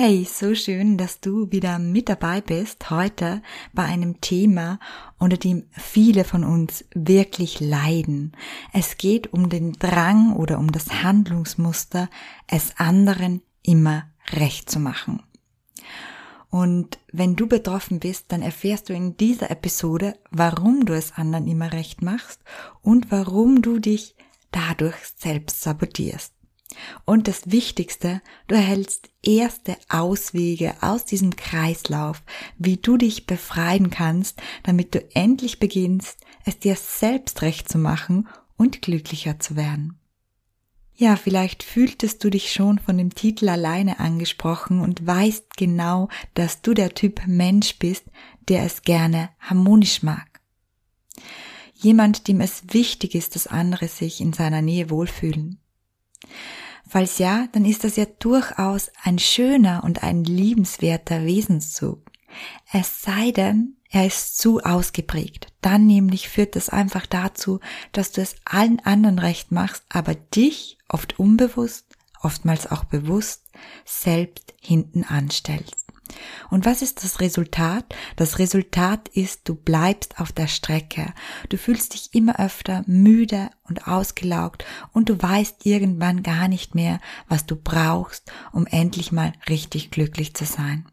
Hey, so schön, dass du wieder mit dabei bist heute bei einem Thema, unter dem viele von uns wirklich leiden. Es geht um den Drang oder um das Handlungsmuster, es anderen immer recht zu machen. Und wenn du betroffen bist, dann erfährst du in dieser Episode, warum du es anderen immer recht machst und warum du dich dadurch selbst sabotierst. Und das Wichtigste, du erhältst erste Auswege aus diesem Kreislauf, wie du dich befreien kannst, damit du endlich beginnst, es dir selbst recht zu machen und glücklicher zu werden. Ja, vielleicht fühltest du dich schon von dem Titel alleine angesprochen und weißt genau, dass du der Typ Mensch bist, der es gerne harmonisch mag. Jemand, dem es wichtig ist, dass andere sich in seiner Nähe wohlfühlen. Falls ja, dann ist das ja durchaus ein schöner und ein liebenswerter Wesenszug. Es sei denn, er ist zu ausgeprägt. Dann nämlich führt das einfach dazu, dass du es allen anderen recht machst, aber dich oft unbewusst, oftmals auch bewusst, selbst hinten anstellst. Und was ist das Resultat? Das Resultat ist, du bleibst auf der Strecke. Du fühlst dich immer öfter müde und ausgelaugt und du weißt irgendwann gar nicht mehr, was du brauchst, um endlich mal richtig glücklich zu sein.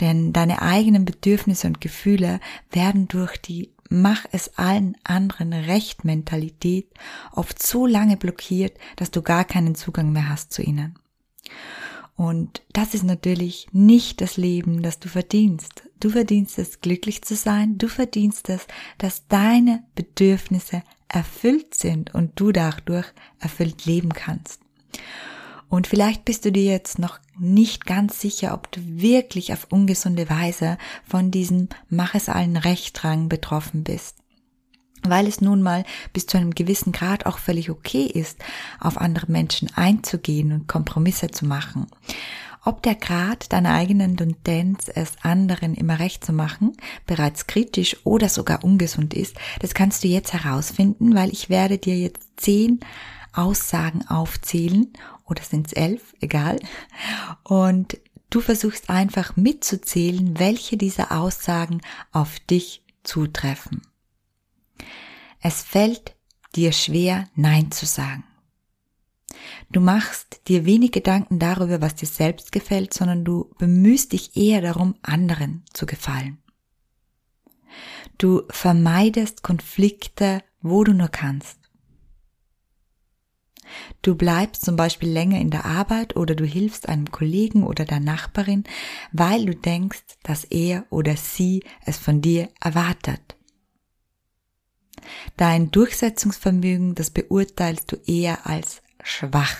Denn deine eigenen Bedürfnisse und Gefühle werden durch die Mach es allen anderen Recht Mentalität oft so lange blockiert, dass du gar keinen Zugang mehr hast zu ihnen. Und das ist natürlich nicht das Leben, das du verdienst. Du verdienst es, glücklich zu sein. Du verdienst es, dass deine Bedürfnisse erfüllt sind und du dadurch erfüllt leben kannst. Und vielleicht bist du dir jetzt noch nicht ganz sicher, ob du wirklich auf ungesunde Weise von diesem Mach es allen Rechtrang betroffen bist weil es nun mal bis zu einem gewissen Grad auch völlig okay ist, auf andere Menschen einzugehen und Kompromisse zu machen. Ob der Grad deiner eigenen Tendenz, es anderen immer recht zu machen, bereits kritisch oder sogar ungesund ist, das kannst du jetzt herausfinden, weil ich werde dir jetzt zehn Aussagen aufzählen, oder sind es elf, egal, und du versuchst einfach mitzuzählen, welche dieser Aussagen auf dich zutreffen. Es fällt dir schwer, Nein zu sagen. Du machst dir wenig Gedanken darüber, was dir selbst gefällt, sondern du bemühst dich eher darum, anderen zu gefallen. Du vermeidest Konflikte, wo du nur kannst. Du bleibst zum Beispiel länger in der Arbeit oder du hilfst einem Kollegen oder der Nachbarin, weil du denkst, dass er oder sie es von dir erwartet. Dein Durchsetzungsvermögen, das beurteilst du eher als schwach.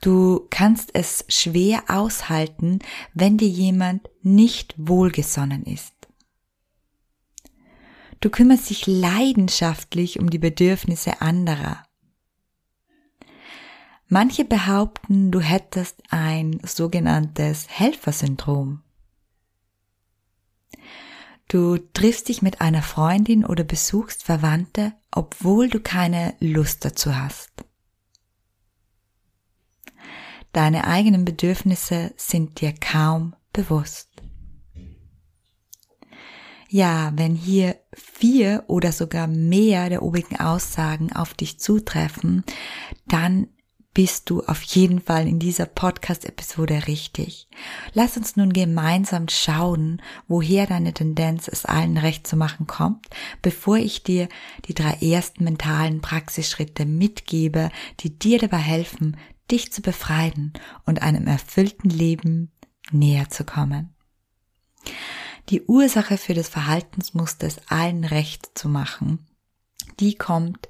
Du kannst es schwer aushalten, wenn dir jemand nicht wohlgesonnen ist. Du kümmerst dich leidenschaftlich um die Bedürfnisse anderer. Manche behaupten, du hättest ein sogenanntes Helfersyndrom. Du triffst dich mit einer Freundin oder besuchst Verwandte, obwohl du keine Lust dazu hast. Deine eigenen Bedürfnisse sind dir kaum bewusst. Ja, wenn hier vier oder sogar mehr der obigen Aussagen auf dich zutreffen, dann bist du auf jeden Fall in dieser Podcast-Episode richtig. Lass uns nun gemeinsam schauen, woher deine Tendenz, es allen recht zu machen, kommt, bevor ich dir die drei ersten mentalen Praxisschritte mitgebe, die dir dabei helfen, dich zu befreien und einem erfüllten Leben näher zu kommen. Die Ursache für das Verhaltensmuster, es allen recht zu machen, die kommt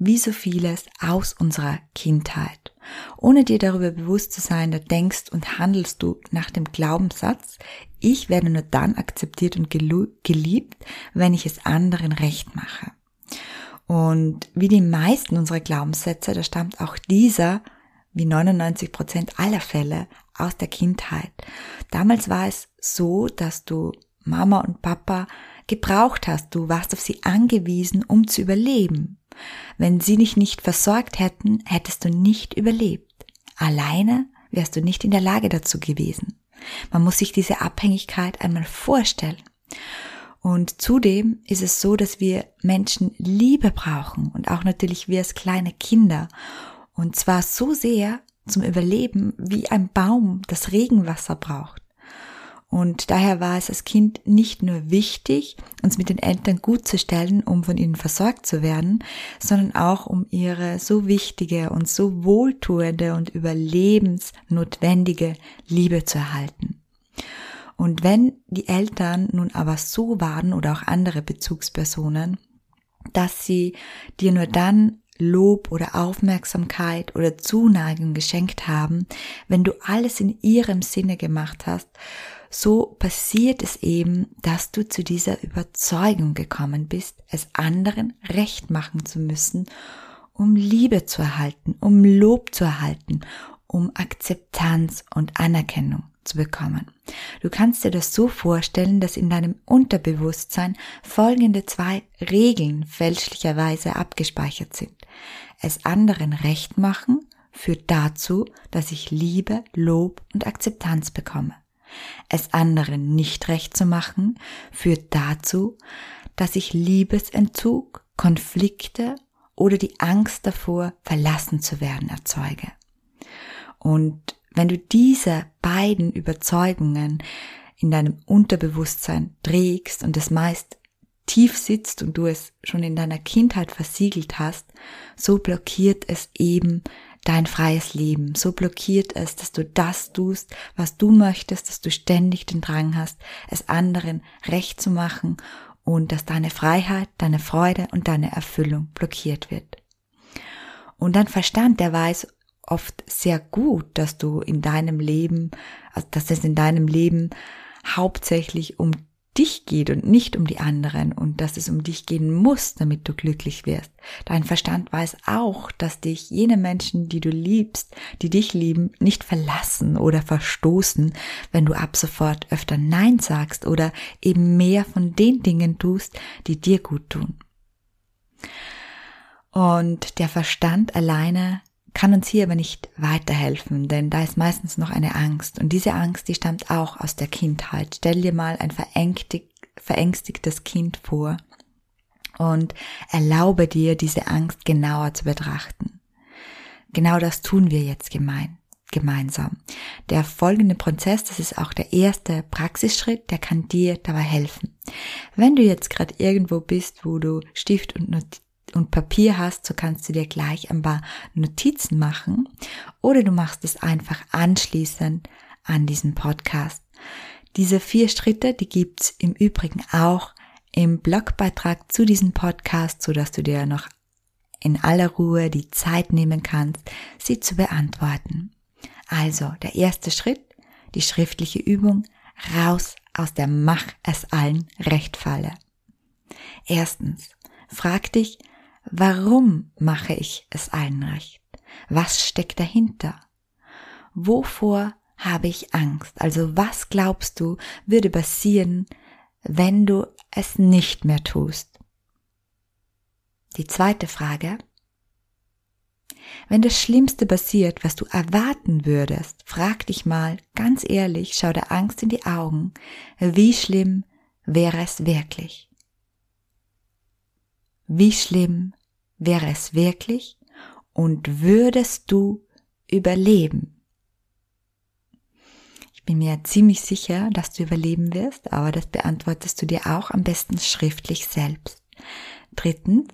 wie so vieles aus unserer Kindheit. Ohne dir darüber bewusst zu sein, da denkst und handelst du nach dem Glaubenssatz, ich werde nur dann akzeptiert und geliebt, wenn ich es anderen recht mache. Und wie die meisten unserer Glaubenssätze, da stammt auch dieser, wie 99 Prozent aller Fälle, aus der Kindheit. Damals war es so, dass du Mama und Papa gebraucht hast. Du warst auf sie angewiesen, um zu überleben. Wenn sie dich nicht versorgt hätten, hättest du nicht überlebt. Alleine wärst du nicht in der Lage dazu gewesen. Man muss sich diese Abhängigkeit einmal vorstellen. Und zudem ist es so, dass wir Menschen Liebe brauchen und auch natürlich wir als kleine Kinder. Und zwar so sehr zum Überleben, wie ein Baum das Regenwasser braucht. Und daher war es als Kind nicht nur wichtig, uns mit den Eltern gut zu stellen, um von ihnen versorgt zu werden, sondern auch um ihre so wichtige und so wohltuende und überlebensnotwendige Liebe zu erhalten. Und wenn die Eltern nun aber so waren oder auch andere Bezugspersonen, dass sie dir nur dann Lob oder Aufmerksamkeit oder Zuneigung geschenkt haben, wenn du alles in ihrem Sinne gemacht hast, so passiert es eben, dass du zu dieser Überzeugung gekommen bist, es anderen recht machen zu müssen, um Liebe zu erhalten, um Lob zu erhalten, um Akzeptanz und Anerkennung zu bekommen. Du kannst dir das so vorstellen, dass in deinem Unterbewusstsein folgende zwei Regeln fälschlicherweise abgespeichert sind. Es anderen recht machen führt dazu, dass ich Liebe, Lob und Akzeptanz bekomme. Es anderen nicht recht zu machen führt dazu, dass ich Liebesentzug, Konflikte oder die Angst davor, verlassen zu werden, erzeuge. Und wenn du diese beiden Überzeugungen in deinem Unterbewusstsein trägst und es meist tief sitzt und du es schon in deiner Kindheit versiegelt hast, so blockiert es eben dein freies Leben. So blockiert es, dass du das tust, was du möchtest, dass du ständig den Drang hast, es anderen recht zu machen und dass deine Freiheit, deine Freude und deine Erfüllung blockiert wird. Und dein Verstand, der weiß oft sehr gut, dass du in deinem Leben, also dass es in deinem Leben hauptsächlich um dich geht und nicht um die anderen und dass es um dich gehen muss, damit du glücklich wirst. Dein Verstand weiß auch, dass dich jene Menschen, die du liebst, die dich lieben, nicht verlassen oder verstoßen, wenn du ab sofort öfter Nein sagst oder eben mehr von den Dingen tust, die dir gut tun. Und der Verstand alleine kann uns hier aber nicht weiterhelfen, denn da ist meistens noch eine Angst. Und diese Angst, die stammt auch aus der Kindheit. Stell dir mal ein verängstigtes Kind vor und erlaube dir, diese Angst genauer zu betrachten. Genau das tun wir jetzt gemein, gemeinsam. Der folgende Prozess, das ist auch der erste Praxisschritt, der kann dir dabei helfen. Wenn du jetzt gerade irgendwo bist, wo du Stift und und Papier hast, so kannst du dir gleich ein paar Notizen machen oder du machst es einfach anschließend an diesen Podcast. Diese vier Schritte, die gibt's im Übrigen auch im Blogbeitrag zu diesem Podcast, so dass du dir noch in aller Ruhe die Zeit nehmen kannst, sie zu beantworten. Also, der erste Schritt, die schriftliche Übung, raus aus der Mach es allen Rechtfalle. Erstens, frag dich, Warum mache ich es allen recht? Was steckt dahinter? Wovor habe ich Angst? Also was glaubst du würde passieren, wenn du es nicht mehr tust? Die zweite Frage. Wenn das Schlimmste passiert, was du erwarten würdest, frag dich mal ganz ehrlich, schau der Angst in die Augen, wie schlimm wäre es wirklich? Wie schlimm wäre es wirklich und würdest du überleben? Ich bin mir ziemlich sicher, dass du überleben wirst, aber das beantwortest du dir auch am besten schriftlich selbst. Drittens,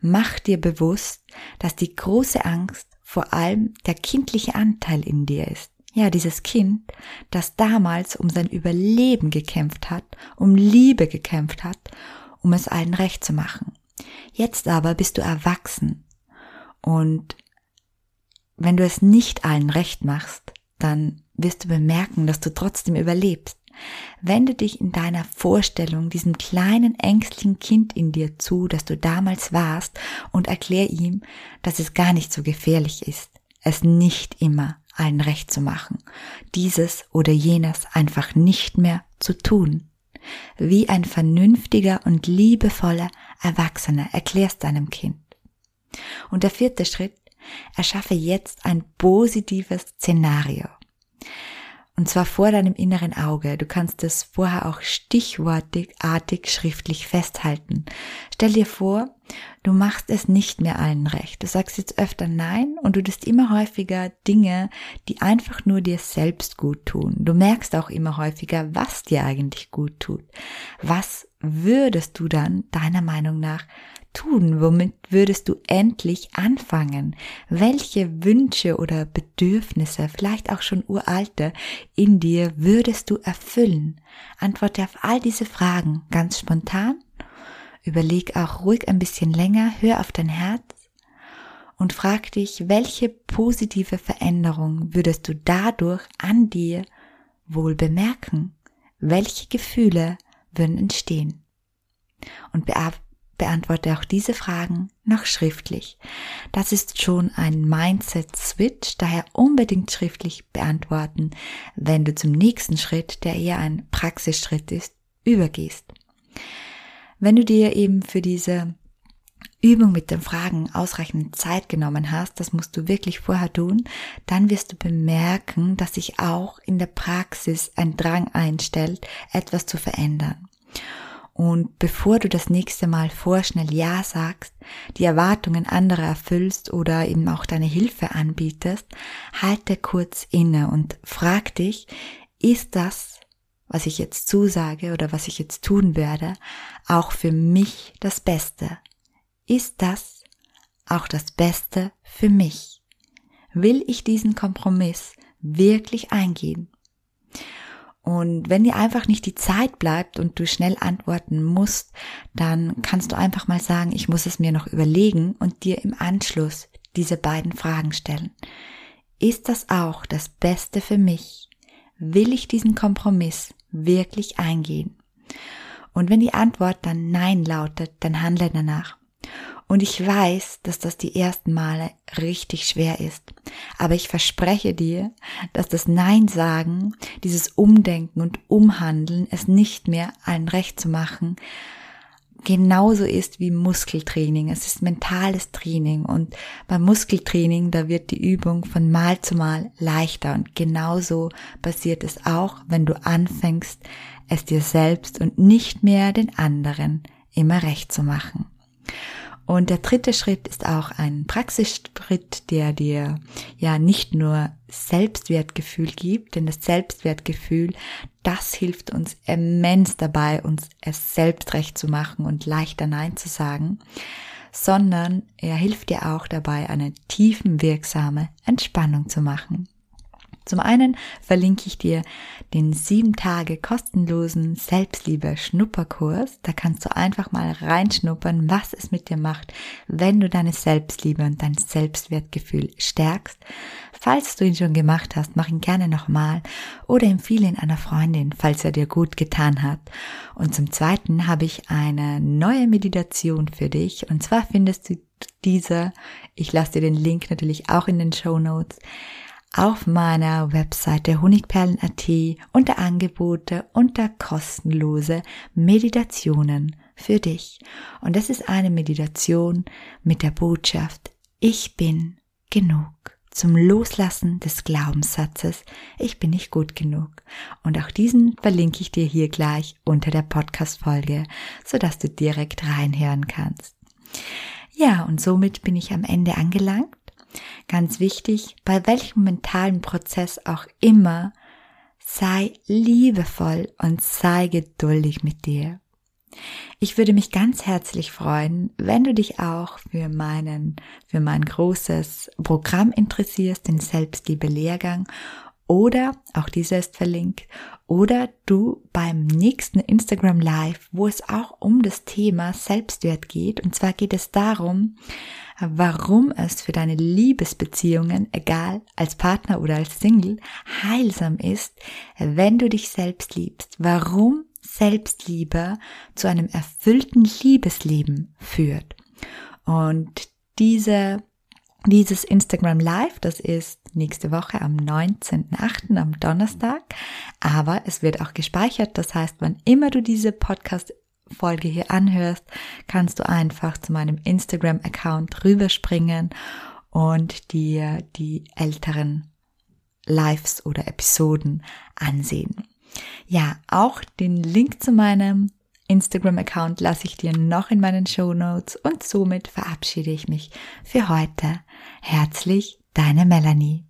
mach dir bewusst, dass die große Angst vor allem der kindliche Anteil in dir ist. Ja, dieses Kind, das damals um sein Überleben gekämpft hat, um Liebe gekämpft hat, um es allen recht zu machen. Jetzt aber bist du erwachsen Und wenn du es nicht allen recht machst, dann wirst du bemerken, dass du trotzdem überlebst. Wende dich in deiner Vorstellung diesem kleinen ängstlichen Kind in dir zu, das du damals warst, und erklär ihm, dass es gar nicht so gefährlich ist, es nicht immer allen recht zu machen, dieses oder jenes einfach nicht mehr zu tun. Wie ein vernünftiger und liebevoller Erwachsener erklärst deinem Kind. Und der vierte Schritt, erschaffe jetzt ein positives Szenario. Und zwar vor deinem inneren Auge. Du kannst es vorher auch stichwortartig schriftlich festhalten. Stell dir vor, du machst es nicht mehr allen recht. Du sagst jetzt öfter Nein und du tust immer häufiger Dinge, die einfach nur dir selbst gut tun. Du merkst auch immer häufiger, was dir eigentlich gut tut. Was würdest du dann deiner Meinung nach tun? Womit würdest du endlich anfangen? Welche Wünsche oder Bedürfnisse, vielleicht auch schon uralte, in dir würdest du erfüllen? Antworte auf all diese Fragen ganz spontan. Überleg auch ruhig ein bisschen länger, hör auf dein Herz und frag dich, welche positive Veränderung würdest du dadurch an dir wohl bemerken? Welche Gefühle würden entstehen? Und beantworte auch diese Fragen noch schriftlich. Das ist schon ein Mindset-Switch, daher unbedingt schriftlich beantworten, wenn du zum nächsten Schritt, der eher ein Praxisschritt ist, übergehst. Wenn du dir eben für diese Übung mit den Fragen ausreichend Zeit genommen hast, das musst du wirklich vorher tun, dann wirst du bemerken, dass sich auch in der Praxis ein Drang einstellt, etwas zu verändern. Und bevor du das nächste Mal vorschnell Ja sagst, die Erwartungen anderer erfüllst oder eben auch deine Hilfe anbietest, halte kurz inne und frag dich, ist das, was ich jetzt zusage oder was ich jetzt tun werde, auch für mich das Beste? Ist das auch das Beste für mich? Will ich diesen Kompromiss wirklich eingehen? Und wenn dir einfach nicht die Zeit bleibt und du schnell antworten musst, dann kannst du einfach mal sagen, ich muss es mir noch überlegen und dir im Anschluss diese beiden Fragen stellen. Ist das auch das Beste für mich? Will ich diesen Kompromiss wirklich eingehen? Und wenn die Antwort dann Nein lautet, dann handle danach. Und ich weiß, dass das die ersten Male richtig schwer ist. Aber ich verspreche dir, dass das Nein sagen, dieses Umdenken und Umhandeln, es nicht mehr allen recht zu machen, genauso ist wie Muskeltraining. Es ist mentales Training und beim Muskeltraining, da wird die Übung von Mal zu Mal leichter und genauso passiert es auch, wenn du anfängst, es dir selbst und nicht mehr den anderen immer recht zu machen. Und der dritte Schritt ist auch ein Praxisschritt, der dir ja nicht nur Selbstwertgefühl gibt, denn das Selbstwertgefühl, das hilft uns immens dabei, uns es selbst recht zu machen und leichter Nein zu sagen, sondern er hilft dir auch dabei, eine tiefenwirksame Entspannung zu machen. Zum einen verlinke ich dir den sieben Tage kostenlosen Selbstliebe-Schnupperkurs. Da kannst du einfach mal reinschnuppern, was es mit dir macht, wenn du deine Selbstliebe und dein Selbstwertgefühl stärkst. Falls du ihn schon gemacht hast, mach ihn gerne nochmal oder empfehle ihn einer Freundin, falls er dir gut getan hat. Und zum zweiten habe ich eine neue Meditation für dich und zwar findest du diese, ich lasse dir den Link natürlich auch in den Show Notes, auf meiner Webseite honigperlen.at unter Angebote unter kostenlose Meditationen für dich. Und das ist eine Meditation mit der Botschaft, ich bin genug. Zum Loslassen des Glaubenssatzes, ich bin nicht gut genug. Und auch diesen verlinke ich dir hier gleich unter der Podcast-Folge, sodass du direkt reinhören kannst. Ja, und somit bin ich am Ende angelangt Ganz wichtig, bei welchem mentalen Prozess auch immer, sei liebevoll und sei geduldig mit dir. Ich würde mich ganz herzlich freuen, wenn du dich auch für meinen, für mein großes Programm interessierst, den Selbstliebe Lehrgang oder, auch dieser ist verlinkt, oder du beim nächsten Instagram Live, wo es auch um das Thema Selbstwert geht. Und zwar geht es darum, warum es für deine Liebesbeziehungen, egal als Partner oder als Single, heilsam ist, wenn du dich selbst liebst. Warum Selbstliebe zu einem erfüllten Liebesleben führt. Und diese dieses Instagram Live, das ist nächste Woche am 19.8. am Donnerstag, aber es wird auch gespeichert. Das heißt, wann immer du diese Podcast-Folge hier anhörst, kannst du einfach zu meinem Instagram-Account rüberspringen und dir die älteren Lives oder Episoden ansehen. Ja, auch den Link zu meinem Instagram-Account lasse ich dir noch in meinen Show Notes und somit verabschiede ich mich für heute. Herzlich, deine Melanie.